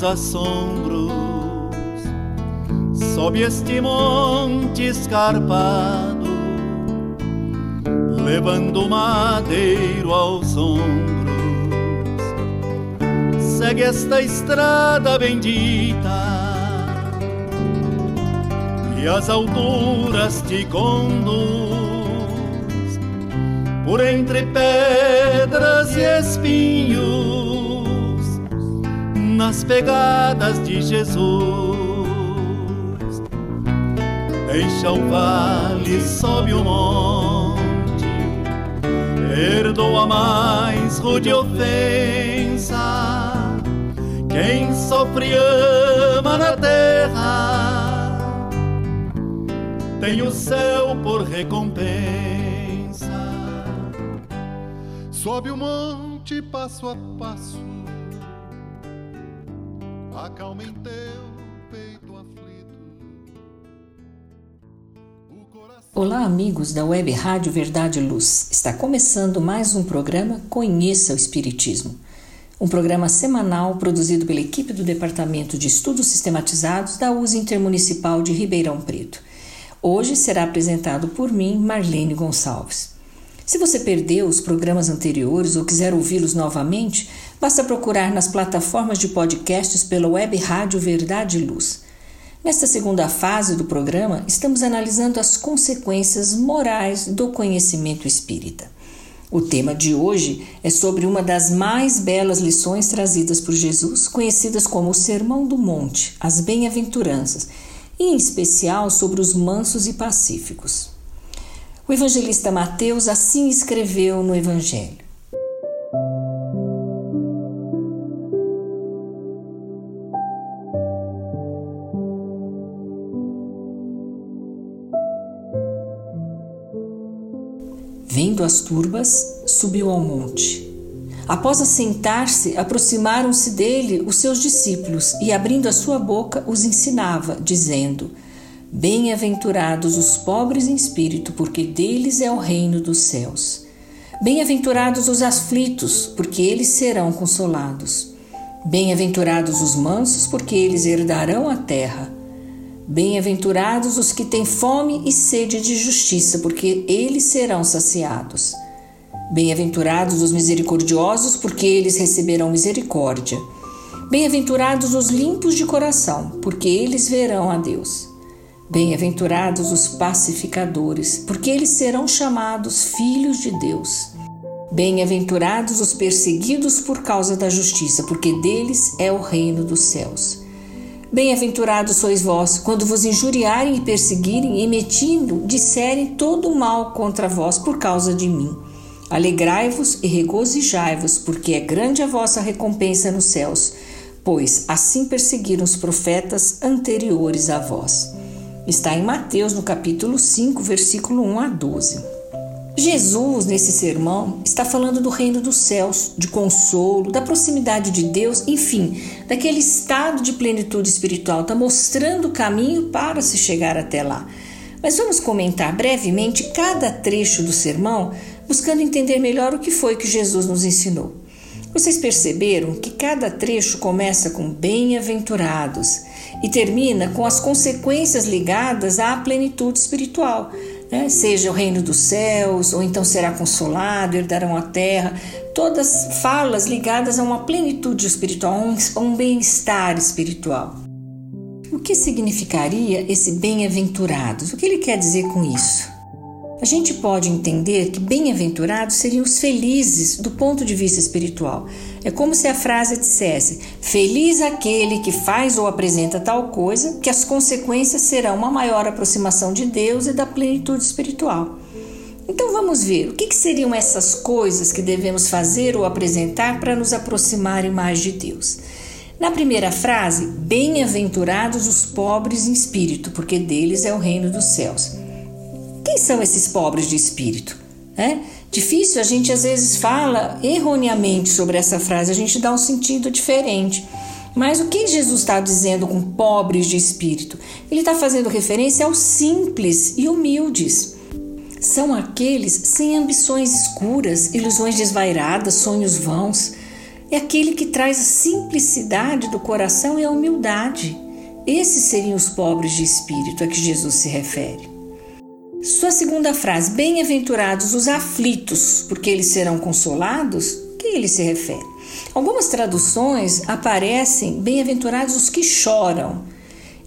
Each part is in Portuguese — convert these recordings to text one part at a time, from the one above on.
Próprios assombros. Sobe este monte escarpado, levando madeiro aos ombros. Segue esta estrada bendita e as alturas te conduz por entre pedras e espinhos, nas pegadas de Jesus. Deixa o vale, sobe o monte, perdoa mais rude ofensa. Quem sofre ama na terra, tem o céu por recompensa. Sobe o monte passo a passo, acalma em teu peito aflito. Olá, amigos da Web Rádio Verdade Luz. Está começando mais um programa Conheça o Espiritismo. Um programa semanal produzido pela equipe do Departamento de Estudos Sistematizados da USA Intermunicipal de Ribeirão Preto. Hoje será apresentado por mim, Marlene Gonçalves. Se você perdeu os programas anteriores ou quiser ouvi-los novamente, basta procurar nas plataformas de podcasts pela web Rádio Verdade e Luz. Nesta segunda fase do programa, estamos analisando as consequências morais do conhecimento espírita. O tema de hoje é sobre uma das mais belas lições trazidas por Jesus, conhecidas como o Sermão do Monte, as Bem-aventuranças, e em especial sobre os mansos e pacíficos. O evangelista Mateus assim escreveu no Evangelho. Vendo as turbas, subiu ao monte. Após assentar-se, aproximaram-se dele os seus discípulos e, abrindo a sua boca, os ensinava, dizendo: Bem-aventurados os pobres em espírito, porque deles é o reino dos céus. Bem-aventurados os aflitos, porque eles serão consolados. Bem-aventurados os mansos, porque eles herdarão a terra. Bem-aventurados os que têm fome e sede de justiça, porque eles serão saciados. Bem-aventurados os misericordiosos, porque eles receberão misericórdia. Bem-aventurados os limpos de coração, porque eles verão a Deus. Bem-aventurados os pacificadores, porque eles serão chamados filhos de Deus. Bem-aventurados os perseguidos por causa da justiça, porque deles é o reino dos céus. Bem-aventurados sois vós, quando vos injuriarem e perseguirem e metindo, disserem todo o mal contra vós por causa de mim. Alegrai-vos e regozijai-vos, porque é grande a vossa recompensa nos céus, pois assim perseguiram os profetas anteriores a vós. Está em Mateus, no capítulo 5, versículo 1 a 12. Jesus, nesse sermão, está falando do reino dos céus, de consolo, da proximidade de Deus, enfim, daquele estado de plenitude espiritual, está mostrando o caminho para se chegar até lá. Mas vamos comentar brevemente cada trecho do sermão, buscando entender melhor o que foi que Jesus nos ensinou. Vocês perceberam que cada trecho começa com bem-aventurados e termina com as consequências ligadas à plenitude espiritual, né? seja o reino dos céus, ou então será consolado, herdarão a terra, todas falas ligadas a uma plenitude espiritual, a um bem-estar espiritual. O que significaria esse bem-aventurados? O que ele quer dizer com isso? A gente pode entender que bem-aventurados seriam os felizes do ponto de vista espiritual. É como se a frase dissesse: Feliz aquele que faz ou apresenta tal coisa, que as consequências serão uma maior aproximação de Deus e da plenitude espiritual. Então vamos ver o que, que seriam essas coisas que devemos fazer ou apresentar para nos aproximarem mais de Deus. Na primeira frase, bem-aventurados os pobres em espírito, porque deles é o reino dos céus. Quem são esses pobres de espírito? É difícil, a gente às vezes fala erroneamente sobre essa frase, a gente dá um sentido diferente. Mas o que Jesus está dizendo com pobres de espírito? Ele está fazendo referência aos simples e humildes. São aqueles sem ambições escuras, ilusões desvairadas, sonhos vãos. É aquele que traz a simplicidade do coração e a humildade. Esses seriam os pobres de espírito a que Jesus se refere. Sua segunda frase, bem-aventurados os aflitos, porque eles serão consolados, que ele se refere? Algumas traduções aparecem bem-aventurados os que choram.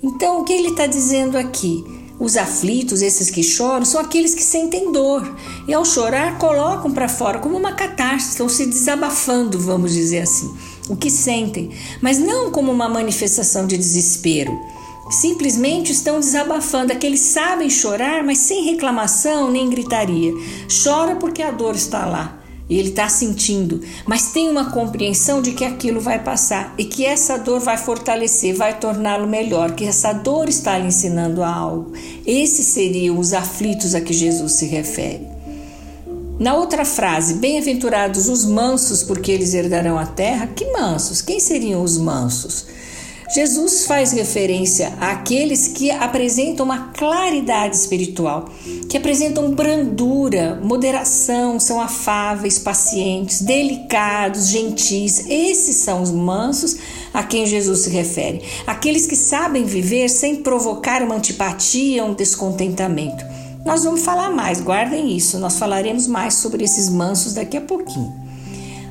Então, o que ele está dizendo aqui? Os aflitos, esses que choram, são aqueles que sentem dor e, ao chorar, colocam para fora como uma catarse, estão se desabafando, vamos dizer assim, o que sentem, mas não como uma manifestação de desespero. Simplesmente estão desabafando. Aqueles sabem chorar, mas sem reclamação nem gritaria. Chora porque a dor está lá. E ele está sentindo, mas tem uma compreensão de que aquilo vai passar e que essa dor vai fortalecer, vai torná-lo melhor, que essa dor está lhe ensinando algo. Esses seriam os aflitos a que Jesus se refere. Na outra frase, bem-aventurados os mansos, porque eles herdarão a terra. Que mansos? Quem seriam os mansos? Jesus faz referência àqueles que apresentam uma claridade espiritual, que apresentam brandura, moderação, são afáveis, pacientes, delicados, gentis. Esses são os mansos a quem Jesus se refere. Aqueles que sabem viver sem provocar uma antipatia, um descontentamento. Nós vamos falar mais, guardem isso, nós falaremos mais sobre esses mansos daqui a pouquinho.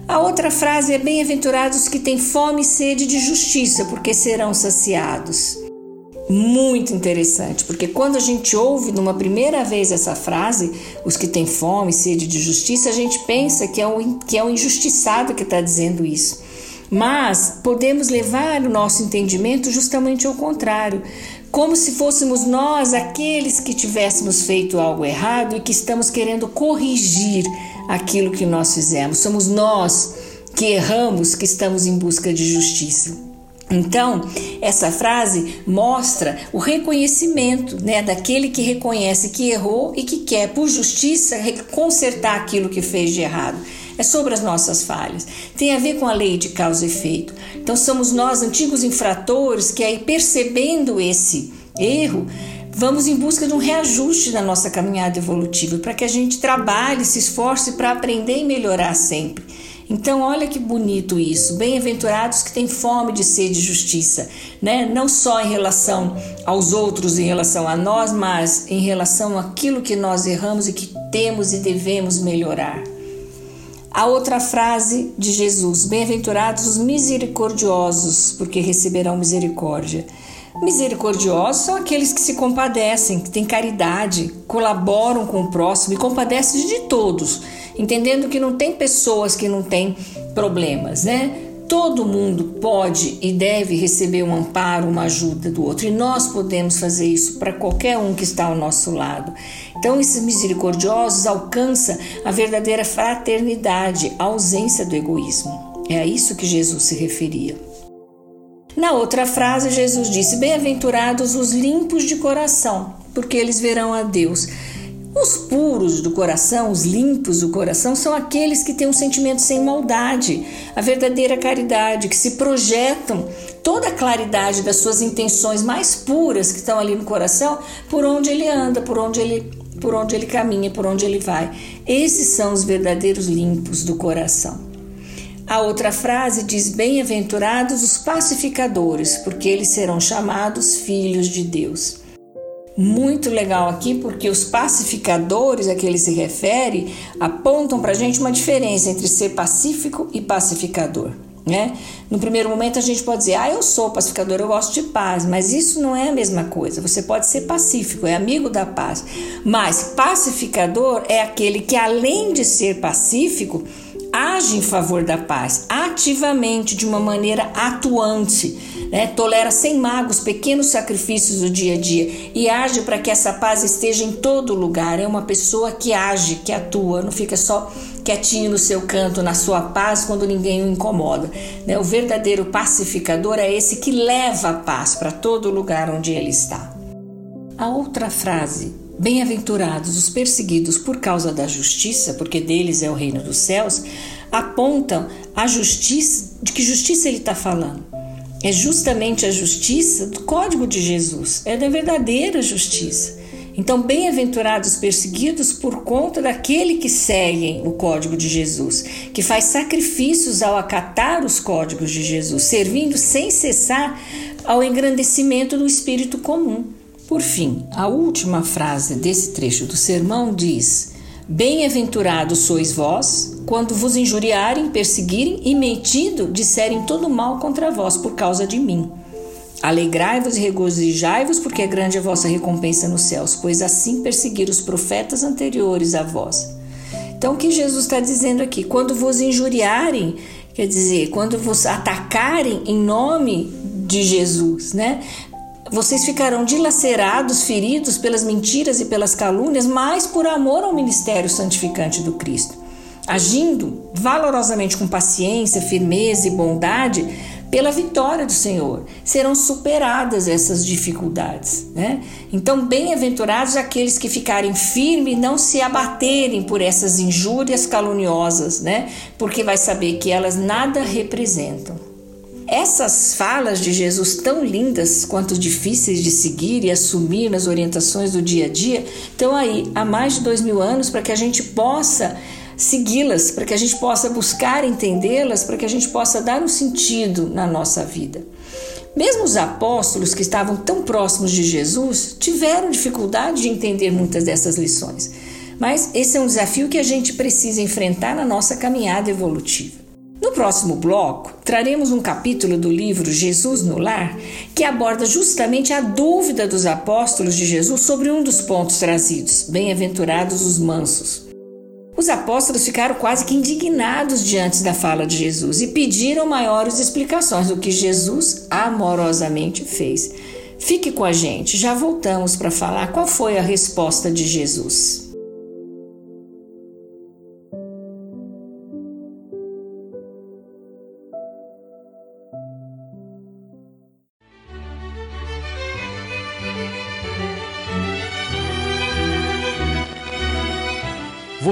A outra frase é: Bem-aventurados que têm fome e sede de justiça, porque serão saciados. Muito interessante, porque quando a gente ouve numa primeira vez essa frase, os que têm fome e sede de justiça, a gente pensa que é o, que é o injustiçado que está dizendo isso. Mas podemos levar o nosso entendimento justamente ao contrário, como se fôssemos nós aqueles que tivéssemos feito algo errado e que estamos querendo corrigir aquilo que nós fizemos. Somos nós que erramos que estamos em busca de justiça. Então, essa frase mostra o reconhecimento né, daquele que reconhece que errou e que quer, por justiça, consertar aquilo que fez de errado. É sobre as nossas falhas. Tem a ver com a lei de causa e efeito. Então, somos nós, antigos infratores, que aí percebendo esse erro, vamos em busca de um reajuste na nossa caminhada evolutiva, para que a gente trabalhe, se esforce para aprender e melhorar sempre. Então, olha que bonito isso. Bem-aventurados que têm fome de ser de justiça, né? Não só em relação aos outros, em relação a nós, mas em relação àquilo que nós erramos e que temos e devemos melhorar. A outra frase de Jesus: Bem-aventurados os misericordiosos, porque receberão misericórdia. Misericordiosos são aqueles que se compadecem, que têm caridade, colaboram com o próximo e compadecem de todos, entendendo que não tem pessoas que não têm problemas, né? Todo mundo pode e deve receber um amparo, uma ajuda do outro, e nós podemos fazer isso para qualquer um que está ao nosso lado. Então, esses misericordiosos alcançam a verdadeira fraternidade, a ausência do egoísmo. É a isso que Jesus se referia. Na outra frase, Jesus disse: Bem-aventurados os limpos de coração, porque eles verão a Deus. Os puros do coração, os limpos do coração, são aqueles que têm um sentimento sem maldade, a verdadeira caridade, que se projetam toda a claridade das suas intenções mais puras que estão ali no coração, por onde ele anda, por onde ele, por onde ele caminha, por onde ele vai. Esses são os verdadeiros limpos do coração. A outra frase diz: Bem-aventurados os pacificadores, porque eles serão chamados filhos de Deus. Muito legal aqui, porque os pacificadores a que ele se refere apontam para a gente uma diferença entre ser pacífico e pacificador. Né? No primeiro momento a gente pode dizer, ah, eu sou pacificador, eu gosto de paz, mas isso não é a mesma coisa. Você pode ser pacífico, é amigo da paz, mas pacificador é aquele que, além de ser pacífico, age em favor da paz, ativamente, de uma maneira atuante, né? tolera sem magos pequenos sacrifícios do dia a dia e age para que essa paz esteja em todo lugar. É uma pessoa que age, que atua, não fica só quietinho no seu canto, na sua paz, quando ninguém o incomoda. Né? O verdadeiro pacificador é esse que leva a paz para todo lugar onde ele está. A outra frase, bem-aventurados os perseguidos por causa da justiça, porque deles é o reino dos céus, apontam a justiça, de que justiça ele está falando? É justamente a justiça do código de Jesus, é da verdadeira justiça. Então, bem-aventurados perseguidos por conta daquele que seguem o código de Jesus, que faz sacrifícios ao acatar os códigos de Jesus, servindo sem cessar ao engrandecimento do espírito comum. Por fim, a última frase desse trecho do sermão diz: Bem-aventurados sois vós, quando vos injuriarem, perseguirem e mentindo disserem todo mal contra vós por causa de mim. Alegrai-vos e regozijai-vos, porque é grande a vossa recompensa nos céus, pois assim perseguiram os profetas anteriores a vós. Então, o que Jesus está dizendo aqui? Quando vos injuriarem, quer dizer, quando vos atacarem em nome de Jesus, né? Vocês ficarão dilacerados, feridos pelas mentiras e pelas calúnias, mas por amor ao ministério santificante do Cristo. Agindo valorosamente com paciência, firmeza e bondade, pela vitória do Senhor. Serão superadas essas dificuldades. Né? Então, bem-aventurados aqueles que ficarem firmes e não se abaterem por essas injúrias caluniosas, né? porque vai saber que elas nada representam. Essas falas de Jesus, tão lindas quanto difíceis de seguir e assumir nas orientações do dia a dia, estão aí há mais de dois mil anos para que a gente possa segui-las, para que a gente possa buscar entendê-las, para que a gente possa dar um sentido na nossa vida. Mesmo os apóstolos que estavam tão próximos de Jesus tiveram dificuldade de entender muitas dessas lições. Mas esse é um desafio que a gente precisa enfrentar na nossa caminhada evolutiva. No próximo bloco, traremos um capítulo do livro Jesus no Lar que aborda justamente a dúvida dos apóstolos de Jesus sobre um dos pontos trazidos: Bem-aventurados os mansos. Os apóstolos ficaram quase que indignados diante da fala de Jesus e pediram maiores explicações do que Jesus amorosamente fez. Fique com a gente, já voltamos para falar qual foi a resposta de Jesus.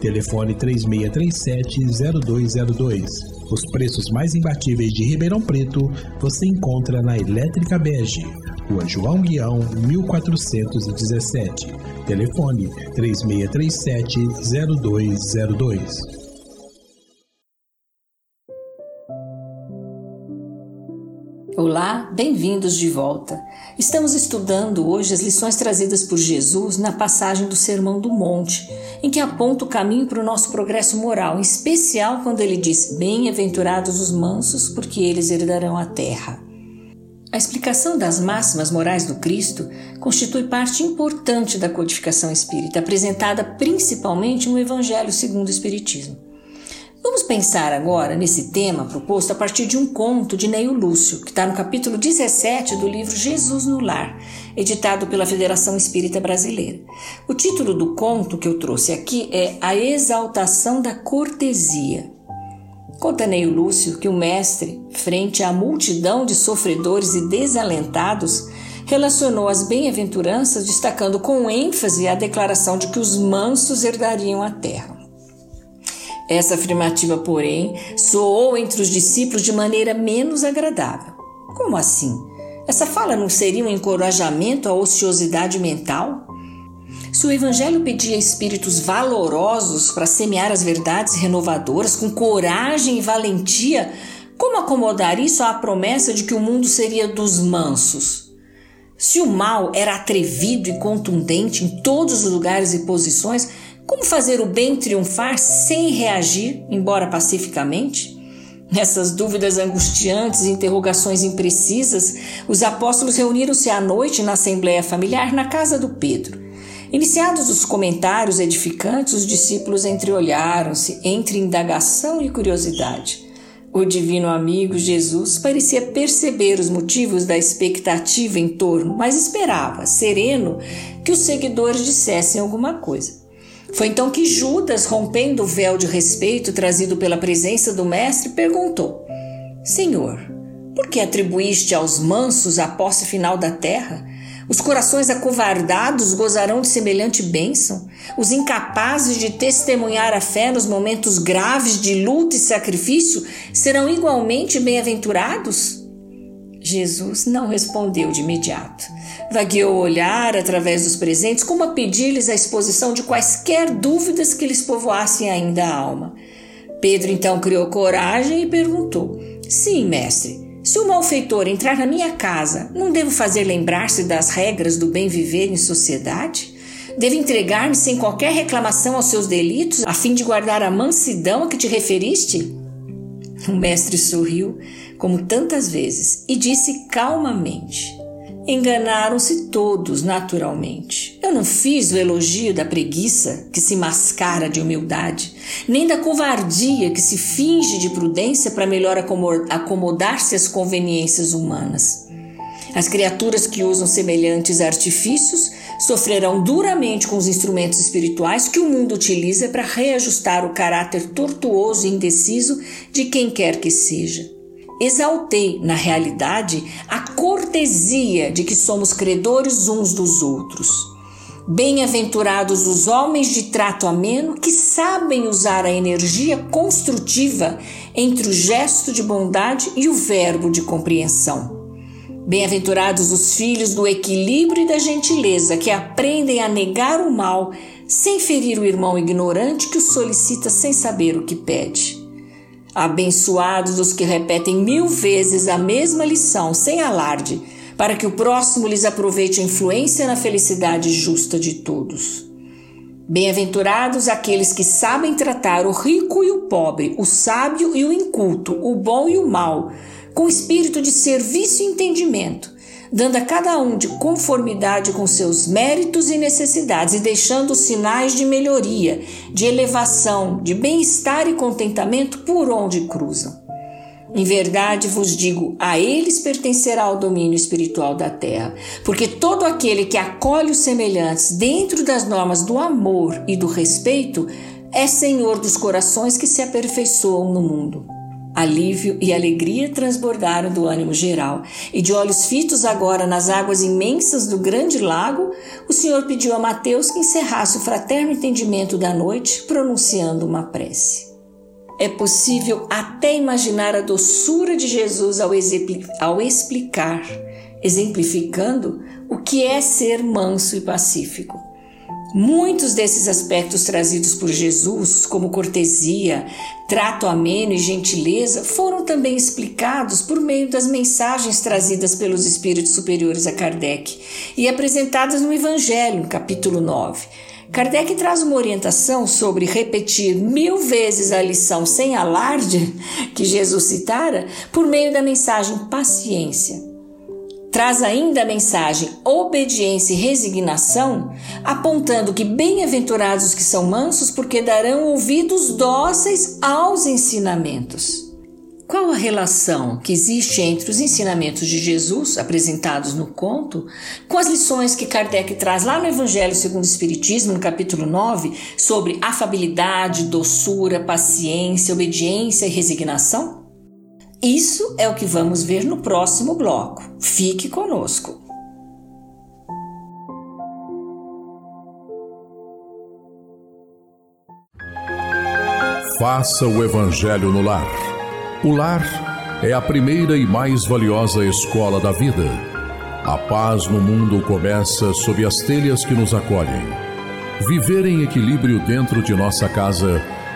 Telefone 3637-0202. Os preços mais imbatíveis de Ribeirão Preto você encontra na Elétrica Bege, Rua João Guião, 1417. Telefone 3637-0202. Olá, bem-vindos de volta. Estamos estudando hoje as lições trazidas por Jesus na passagem do Sermão do Monte, em que aponta o caminho para o nosso progresso moral, em especial quando ele diz: Bem-aventurados os mansos, porque eles herdarão a terra. A explicação das máximas morais do Cristo constitui parte importante da codificação espírita, apresentada principalmente no Evangelho segundo o Espiritismo. Vamos pensar agora nesse tema proposto a partir de um conto de Neio Lúcio, que está no capítulo 17 do livro Jesus no Lar, editado pela Federação Espírita Brasileira. O título do conto que eu trouxe aqui é A Exaltação da Cortesia. Conta Neio Lúcio que o mestre, frente à multidão de sofredores e desalentados, relacionou as bem-aventuranças, destacando com ênfase a declaração de que os mansos herdariam a terra. Essa afirmativa, porém, soou entre os discípulos de maneira menos agradável. Como assim? Essa fala não seria um encorajamento à ociosidade mental? Se o Evangelho pedia espíritos valorosos para semear as verdades renovadoras com coragem e valentia, como acomodar isso à promessa de que o mundo seria dos mansos? Se o mal era atrevido e contundente em todos os lugares e posições, como fazer o bem triunfar sem reagir, embora pacificamente? Nessas dúvidas angustiantes e interrogações imprecisas, os apóstolos reuniram-se à noite na assembleia familiar na casa do Pedro. Iniciados os comentários edificantes, os discípulos entreolharam-se entre indagação e curiosidade. O divino amigo Jesus parecia perceber os motivos da expectativa em torno, mas esperava, sereno, que os seguidores dissessem alguma coisa. Foi então que Judas, rompendo o véu de respeito trazido pela presença do Mestre, perguntou: Senhor, por que atribuíste aos mansos a posse final da terra? Os corações acovardados gozarão de semelhante bênção? Os incapazes de testemunhar a fé nos momentos graves de luta e sacrifício serão igualmente bem-aventurados? Jesus não respondeu de imediato. Vagueou o olhar através dos presentes, como a pedir-lhes a exposição de quaisquer dúvidas que lhes povoassem ainda a alma. Pedro então criou coragem e perguntou: Sim, mestre, se o malfeitor entrar na minha casa, não devo fazer lembrar-se das regras do bem viver em sociedade? Devo entregar-me sem qualquer reclamação aos seus delitos, a fim de guardar a mansidão a que te referiste? O mestre sorriu, como tantas vezes, e disse calmamente: Enganaram-se todos, naturalmente. Eu não fiz o elogio da preguiça, que se mascara de humildade, nem da covardia, que se finge de prudência para melhor acomodar-se às conveniências humanas. As criaturas que usam semelhantes artifícios sofrerão duramente com os instrumentos espirituais que o mundo utiliza para reajustar o caráter tortuoso e indeciso de quem quer que seja. Exaltei, na realidade, a cortesia de que somos credores uns dos outros. Bem-aventurados os homens de trato ameno que sabem usar a energia construtiva entre o gesto de bondade e o verbo de compreensão. Bem-aventurados os filhos do equilíbrio e da gentileza, que aprendem a negar o mal sem ferir o irmão ignorante que o solicita sem saber o que pede. Abençoados os que repetem mil vezes a mesma lição sem alarde, para que o próximo lhes aproveite a influência na felicidade justa de todos. Bem-aventurados aqueles que sabem tratar o rico e o pobre, o sábio e o inculto, o bom e o mal, com espírito de serviço e entendimento, dando a cada um de conformidade com seus méritos e necessidades e deixando sinais de melhoria, de elevação, de bem-estar e contentamento por onde cruzam. Em verdade vos digo, a eles pertencerá o domínio espiritual da terra, porque todo aquele que acolhe os semelhantes dentro das normas do amor e do respeito é senhor dos corações que se aperfeiçoam no mundo. Alívio e alegria transbordaram do ânimo geral, e de olhos fitos agora nas águas imensas do grande lago, o Senhor pediu a Mateus que encerrasse o fraterno entendimento da noite, pronunciando uma prece. É possível até imaginar a doçura de Jesus ao, ao explicar, exemplificando, o que é ser manso e pacífico. Muitos desses aspectos trazidos por Jesus, como cortesia, trato ameno e gentileza, foram também explicados por meio das mensagens trazidas pelos espíritos superiores a Kardec e apresentadas no Evangelho, capítulo 9. Kardec traz uma orientação sobre repetir mil vezes a lição sem alarde que Jesus citara por meio da mensagem paciência traz ainda a mensagem obediência e resignação, apontando que bem-aventurados que são mansos, porque darão ouvidos dóceis aos ensinamentos. Qual a relação que existe entre os ensinamentos de Jesus, apresentados no conto, com as lições que Kardec traz lá no Evangelho segundo o Espiritismo, no capítulo 9, sobre afabilidade, doçura, paciência, obediência e resignação? Isso é o que vamos ver no próximo bloco. Fique conosco. Faça o Evangelho no lar. O lar é a primeira e mais valiosa escola da vida. A paz no mundo começa sob as telhas que nos acolhem. Viver em equilíbrio dentro de nossa casa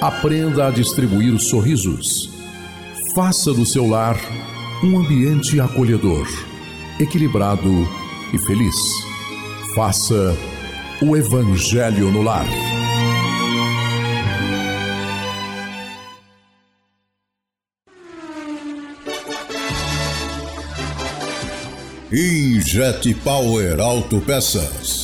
Aprenda a distribuir sorrisos. Faça do seu lar um ambiente acolhedor, equilibrado e feliz. Faça o Evangelho no lar. Injet Power Autopeças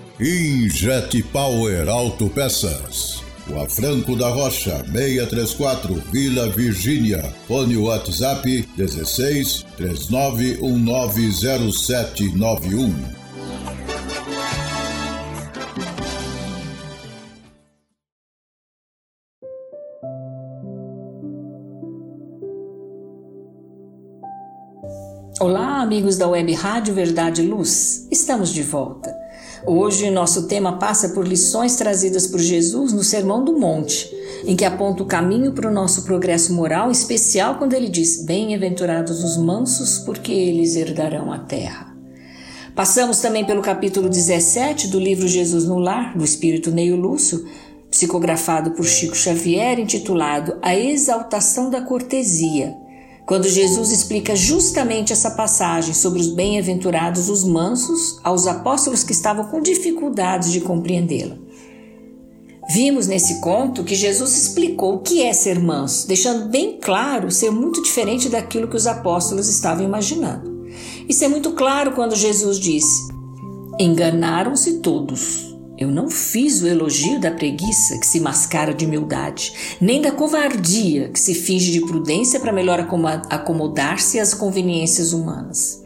Injet Power Autopeças. Rua Franco da Rocha, 634, Vila Virgínia. Fone WhatsApp 16 39190791. Olá, amigos da Web Rádio Verdade e Luz. Estamos de volta. Hoje, nosso tema passa por lições trazidas por Jesus no Sermão do Monte, em que aponta o caminho para o nosso progresso moral, em especial quando ele diz: Bem-aventurados os mansos, porque eles herdarão a terra. Passamos também pelo capítulo 17 do livro Jesus no Lar, do Espírito Neio Lúcio, psicografado por Chico Xavier, intitulado A Exaltação da Cortesia quando Jesus explica justamente essa passagem sobre os bem-aventurados, os mansos, aos apóstolos que estavam com dificuldades de compreendê-la. Vimos nesse conto que Jesus explicou o que é ser manso, deixando bem claro ser muito diferente daquilo que os apóstolos estavam imaginando. Isso é muito claro quando Jesus disse: Enganaram-se todos. Eu não fiz o elogio da preguiça que se mascara de humildade, nem da covardia que se finge de prudência para melhor acomodar-se às conveniências humanas.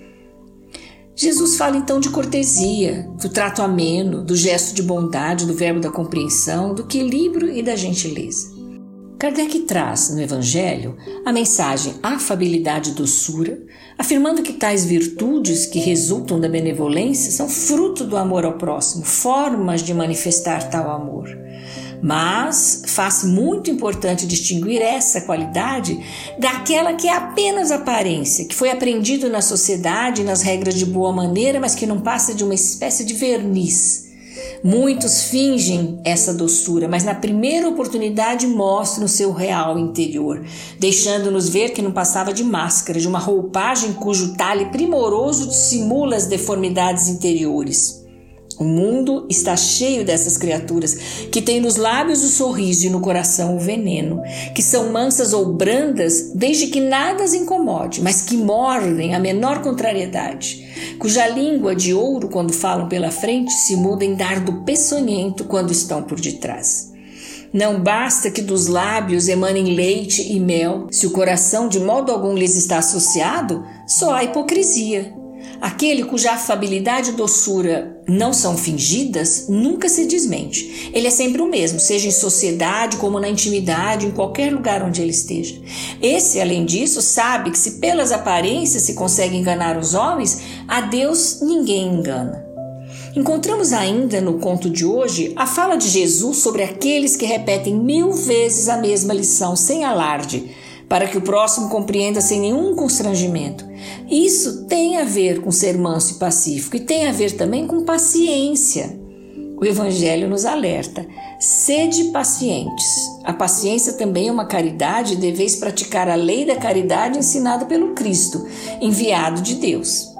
Jesus fala então de cortesia, do trato ameno, do gesto de bondade, do verbo da compreensão, do equilíbrio e da gentileza. Kardec traz no Evangelho a mensagem afabilidade e doçura, afirmando que tais virtudes que resultam da benevolência são fruto do amor ao próximo, formas de manifestar tal amor. Mas faz muito importante distinguir essa qualidade daquela que é apenas aparência, que foi aprendido na sociedade, nas regras de boa maneira, mas que não passa de uma espécie de verniz Muitos fingem essa doçura, mas na primeira oportunidade mostram o seu real interior, deixando-nos ver que não passava de máscara, de uma roupagem cujo talhe primoroso dissimula as deformidades interiores. O mundo está cheio dessas criaturas que têm nos lábios o sorriso e no coração o veneno, que são mansas ou brandas desde que nada as incomode, mas que mordem a menor contrariedade, cuja língua de ouro, quando falam pela frente, se muda em dardo peçonhento quando estão por detrás. Não basta que dos lábios emanem leite e mel, se o coração de modo algum lhes está associado, só há hipocrisia. Aquele cuja afabilidade e doçura não são fingidas nunca se desmente. Ele é sempre o mesmo, seja em sociedade como na intimidade, em qualquer lugar onde ele esteja. Esse, além disso, sabe que se pelas aparências se consegue enganar os homens, a Deus ninguém engana. Encontramos ainda no conto de hoje a fala de Jesus sobre aqueles que repetem mil vezes a mesma lição sem alarde, para que o próximo compreenda sem nenhum constrangimento. Isso tem a ver com ser manso e pacífico e tem a ver também com paciência. O Evangelho nos alerta: sede pacientes. A paciência também é uma caridade e deveis praticar a lei da caridade ensinada pelo Cristo, enviado de Deus.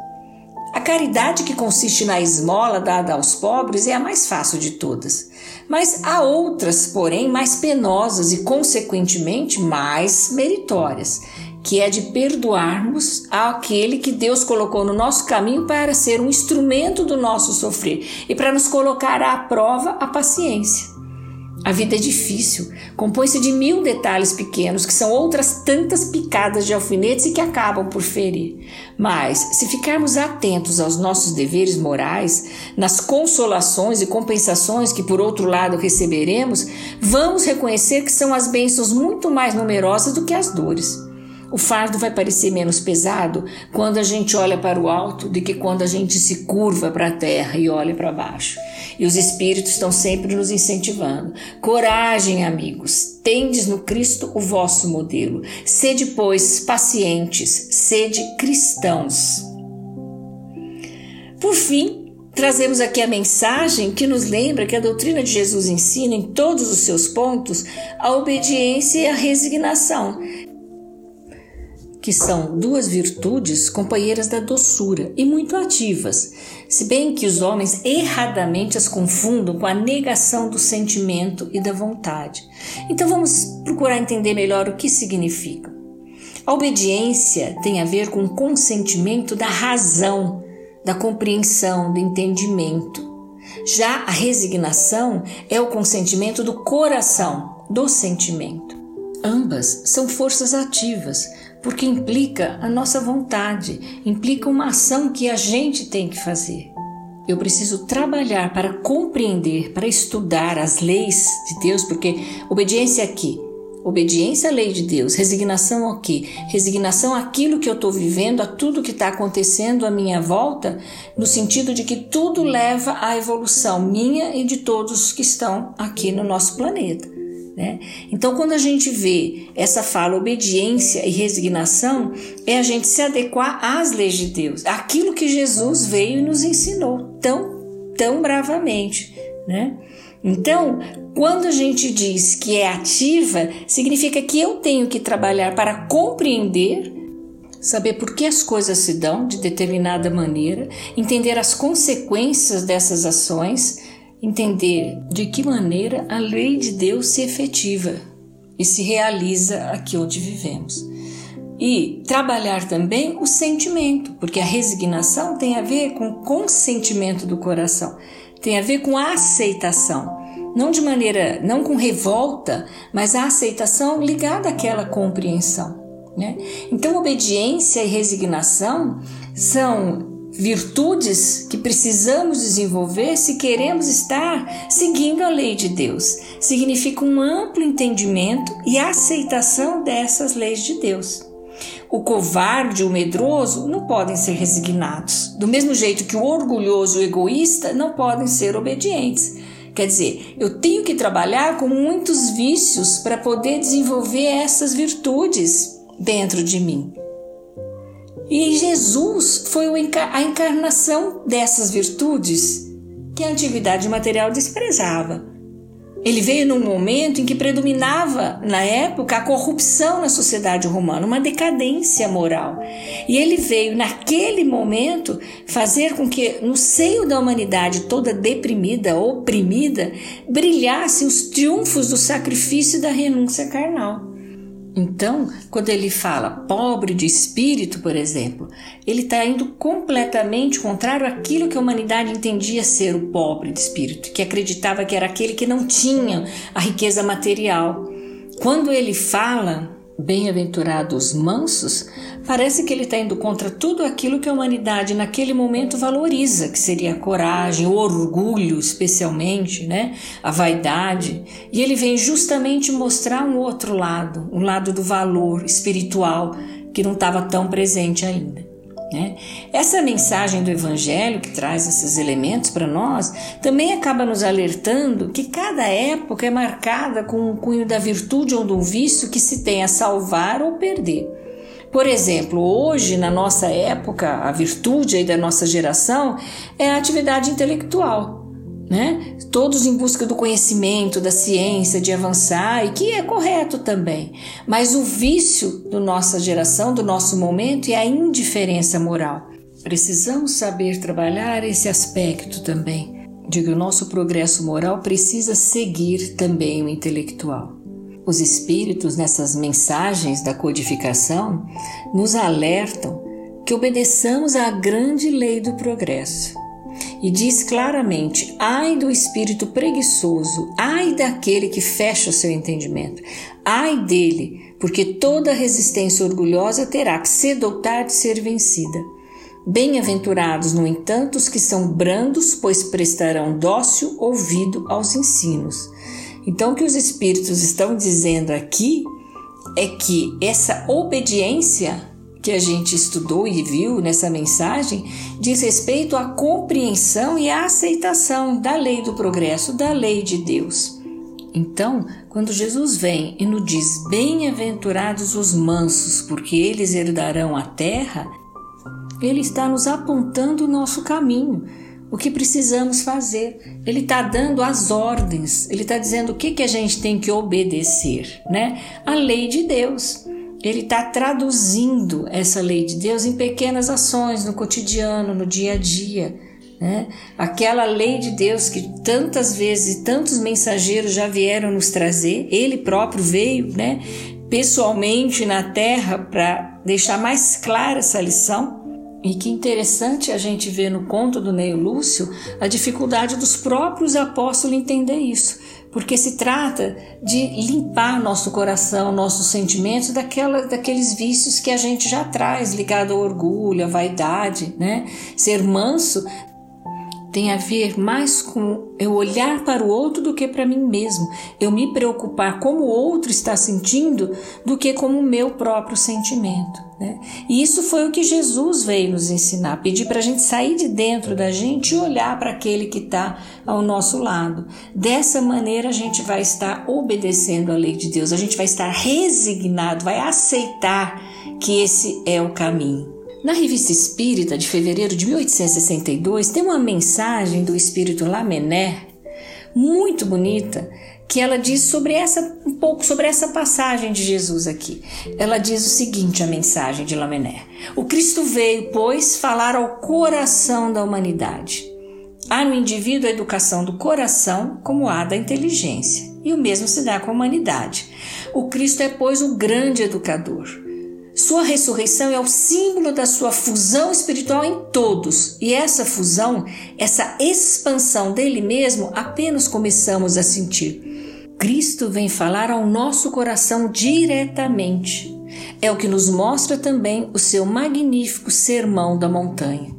A caridade que consiste na esmola dada aos pobres é a mais fácil de todas. Mas há outras, porém, mais penosas e, consequentemente, mais meritórias, que é de perdoarmos aquele que Deus colocou no nosso caminho para ser um instrumento do nosso sofrer e para nos colocar à prova a paciência. A vida é difícil, compõe-se de mil detalhes pequenos que são outras tantas picadas de alfinetes e que acabam por ferir. Mas, se ficarmos atentos aos nossos deveres morais, nas consolações e compensações que por outro lado receberemos, vamos reconhecer que são as bênçãos muito mais numerosas do que as dores. O fardo vai parecer menos pesado quando a gente olha para o alto do que quando a gente se curva para a terra e olha para baixo. E os espíritos estão sempre nos incentivando. Coragem, amigos. Tendes no Cristo o vosso modelo. Sede, pois, pacientes, sede cristãos. Por fim, trazemos aqui a mensagem que nos lembra que a doutrina de Jesus ensina em todos os seus pontos a obediência e a resignação, que são duas virtudes companheiras da doçura e muito ativas, se bem que os homens erradamente as confundam com a negação do sentimento e da vontade. Então vamos procurar entender melhor o que significa. A obediência tem a ver com o consentimento da razão, da compreensão, do entendimento. Já a resignação é o consentimento do coração, do sentimento. Ambas são forças ativas, porque implica a nossa vontade, implica uma ação que a gente tem que fazer. Eu preciso trabalhar para compreender, para estudar as leis de Deus, porque obediência aqui, obediência à lei de Deus, resignação aqui, resignação àquilo que eu estou vivendo, a tudo que está acontecendo à minha volta, no sentido de que tudo leva à evolução minha e de todos que estão aqui no nosso planeta. Né? Então, quando a gente vê essa fala obediência e resignação, é a gente se adequar às leis de Deus, aquilo que Jesus veio e nos ensinou tão, tão bravamente. Né? Então, quando a gente diz que é ativa, significa que eu tenho que trabalhar para compreender saber por que as coisas se dão de determinada maneira, entender as consequências dessas ações, entender de que maneira a lei de Deus se efetiva e se realiza aqui onde vivemos. E trabalhar também o sentimento, porque a resignação tem a ver com o consentimento do coração, tem a ver com a aceitação. Não de maneira, não com revolta, mas a aceitação ligada àquela compreensão. Né? Então, obediência e resignação são virtudes que precisamos desenvolver se queremos estar seguindo a lei de Deus. Significa um amplo entendimento e aceitação dessas leis de Deus. O covarde e o medroso não podem ser resignados, do mesmo jeito que o orgulhoso e o egoísta não podem ser obedientes. Quer dizer, eu tenho que trabalhar com muitos vícios para poder desenvolver essas virtudes dentro de mim. E Jesus foi a encarnação dessas virtudes que a antiguidade material desprezava. Ele veio num momento em que predominava, na época, a corrupção na sociedade romana, uma decadência moral. E ele veio, naquele momento, fazer com que, no seio da humanidade toda deprimida, oprimida, brilhassem os triunfos do sacrifício e da renúncia carnal. Então, quando ele fala pobre de espírito, por exemplo, ele está indo completamente contrário àquilo que a humanidade entendia ser o pobre de espírito, que acreditava que era aquele que não tinha a riqueza material. Quando ele fala Bem-aventurados mansos, parece que ele está indo contra tudo aquilo que a humanidade naquele momento valoriza, que seria a coragem, o orgulho, especialmente, né? a vaidade. E ele vem justamente mostrar um outro lado, um lado do valor espiritual que não estava tão presente ainda. Né? Essa mensagem do Evangelho que traz esses elementos para nós também acaba nos alertando que cada época é marcada com um cunho da virtude ou do vício que se tem a salvar ou perder. Por exemplo, hoje, na nossa época, a virtude da nossa geração é a atividade intelectual né? Todos em busca do conhecimento, da ciência, de avançar, e que é correto também. Mas o vício da nossa geração, do nosso momento, é a indiferença moral. Precisamos saber trabalhar esse aspecto também, de que o nosso progresso moral precisa seguir também o intelectual. Os espíritos, nessas mensagens da codificação, nos alertam que obedeçamos à grande lei do progresso e diz claramente: ai do espírito preguiçoso, ai daquele que fecha o seu entendimento, ai dele, porque toda resistência orgulhosa terá que cedo ou tarde ser vencida. Bem-aventurados, no entanto, os que são brandos, pois prestarão dócil ouvido aos ensinos. Então, o que os espíritos estão dizendo aqui é que essa obediência que a gente estudou e viu nessa mensagem diz respeito à compreensão e à aceitação da lei do progresso, da lei de Deus. Então, quando Jesus vem e nos diz: Bem-aventurados os mansos, porque eles herdarão a terra, ele está nos apontando o nosso caminho, o que precisamos fazer. Ele está dando as ordens, ele está dizendo o que, que a gente tem que obedecer, né? A lei de Deus. Ele está traduzindo essa lei de Deus em pequenas ações no cotidiano, no dia a dia. Né? Aquela lei de Deus que tantas vezes tantos mensageiros já vieram nos trazer, ele próprio veio né, pessoalmente na terra para deixar mais clara essa lição. E que interessante a gente ver no conto do Neio Lúcio a dificuldade dos próprios apóstolos entender isso porque se trata de limpar nosso coração, nossos sentimentos daquela, daqueles vícios que a gente já traz, ligado ao orgulho, à vaidade, né? Ser manso tem a ver mais com eu olhar para o outro do que para mim mesmo, eu me preocupar como o outro está sentindo do que como o meu próprio sentimento. Né? E isso foi o que Jesus veio nos ensinar, pedir para a gente sair de dentro da gente e olhar para aquele que está ao nosso lado. Dessa maneira a gente vai estar obedecendo a lei de Deus, a gente vai estar resignado, vai aceitar que esse é o caminho. Na Revista Espírita de fevereiro de 1862 tem uma mensagem do espírito Lamennais muito bonita que ela diz sobre essa um pouco sobre essa passagem de Jesus aqui. Ela diz o seguinte a mensagem de Lamennais: O Cristo veio, pois, falar ao coração da humanidade. Há no indivíduo a educação do coração como há da inteligência, e o mesmo se dá com a humanidade. O Cristo é, pois, o grande educador. Sua ressurreição é o símbolo da sua fusão espiritual em todos, e essa fusão, essa expansão dele mesmo, apenas começamos a sentir. Cristo vem falar ao nosso coração diretamente. É o que nos mostra também o seu magnífico sermão da montanha.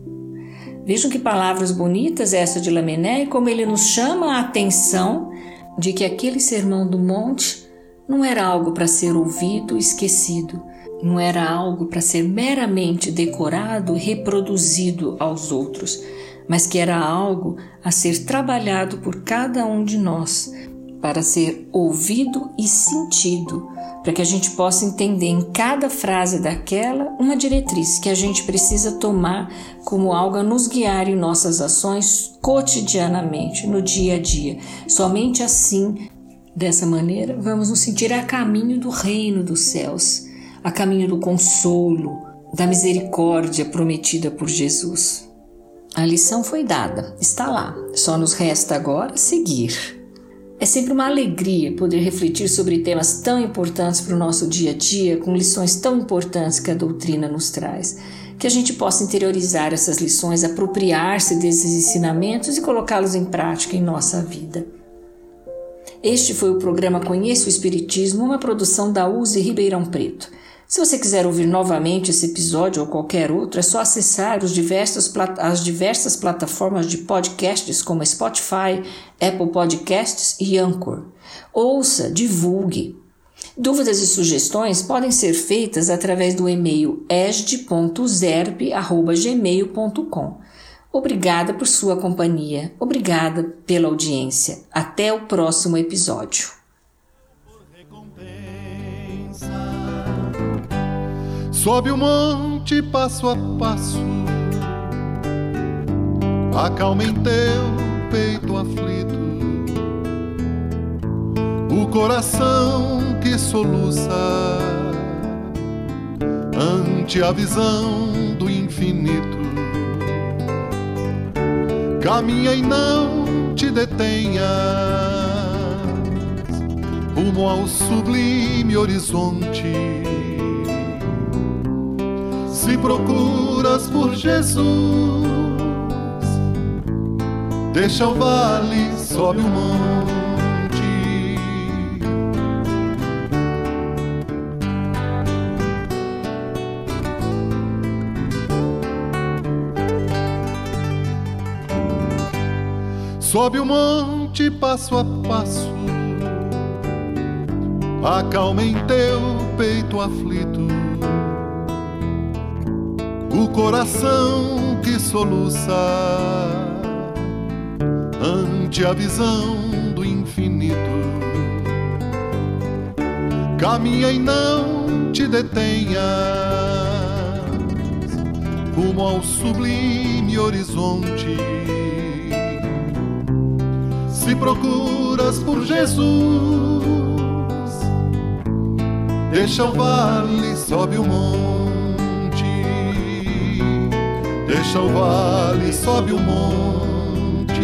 Vejam que palavras bonitas essa de Lamené e como ele nos chama a atenção de que aquele sermão do monte não era algo para ser ouvido esquecido, não era algo para ser meramente decorado reproduzido aos outros, mas que era algo a ser trabalhado por cada um de nós, para ser ouvido e sentido, para que a gente possa entender em cada frase daquela uma diretriz que a gente precisa tomar como algo a nos guiar em nossas ações cotidianamente, no dia a dia. Somente assim Dessa maneira, vamos nos sentir a caminho do reino dos céus, a caminho do consolo, da misericórdia prometida por Jesus. A lição foi dada, está lá, só nos resta agora seguir. É sempre uma alegria poder refletir sobre temas tão importantes para o nosso dia a dia, com lições tão importantes que a doutrina nos traz. Que a gente possa interiorizar essas lições, apropriar-se desses ensinamentos e colocá-los em prática em nossa vida. Este foi o programa Conheça o Espiritismo, uma produção da USE Ribeirão Preto. Se você quiser ouvir novamente esse episódio ou qualquer outro, é só acessar os diversos, as diversas plataformas de podcasts como Spotify, Apple Podcasts e Anchor. Ouça, divulgue. Dúvidas e sugestões podem ser feitas através do e-mail esd.zerp.gmail.com. Obrigada por sua companhia, obrigada pela audiência. Até o próximo episódio. Sobe o monte passo a passo, acalma em teu peito aflito, o coração que soluça. Ante a visão do infinito. Caminha e não te detenhas, rumo ao sublime horizonte procuras por Jesus, deixa o vale, sobe o monte. Sobe o monte passo a passo, acalma em teu peito aflito o coração que soluça ante a visão do infinito. Caminha e não te detenhas rumo ao sublime horizonte. Se procuras por Jesus, deixa o vale, sobe o monte Deixa o vale, sobe o monte,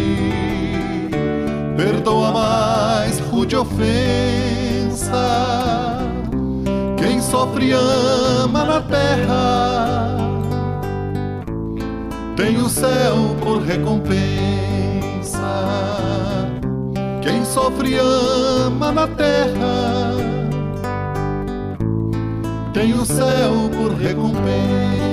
perdoa mais rude ofensa. Quem sofre ama na terra, tem o céu por recompensa. Quem sofre ama na terra, tem o céu por recompensa.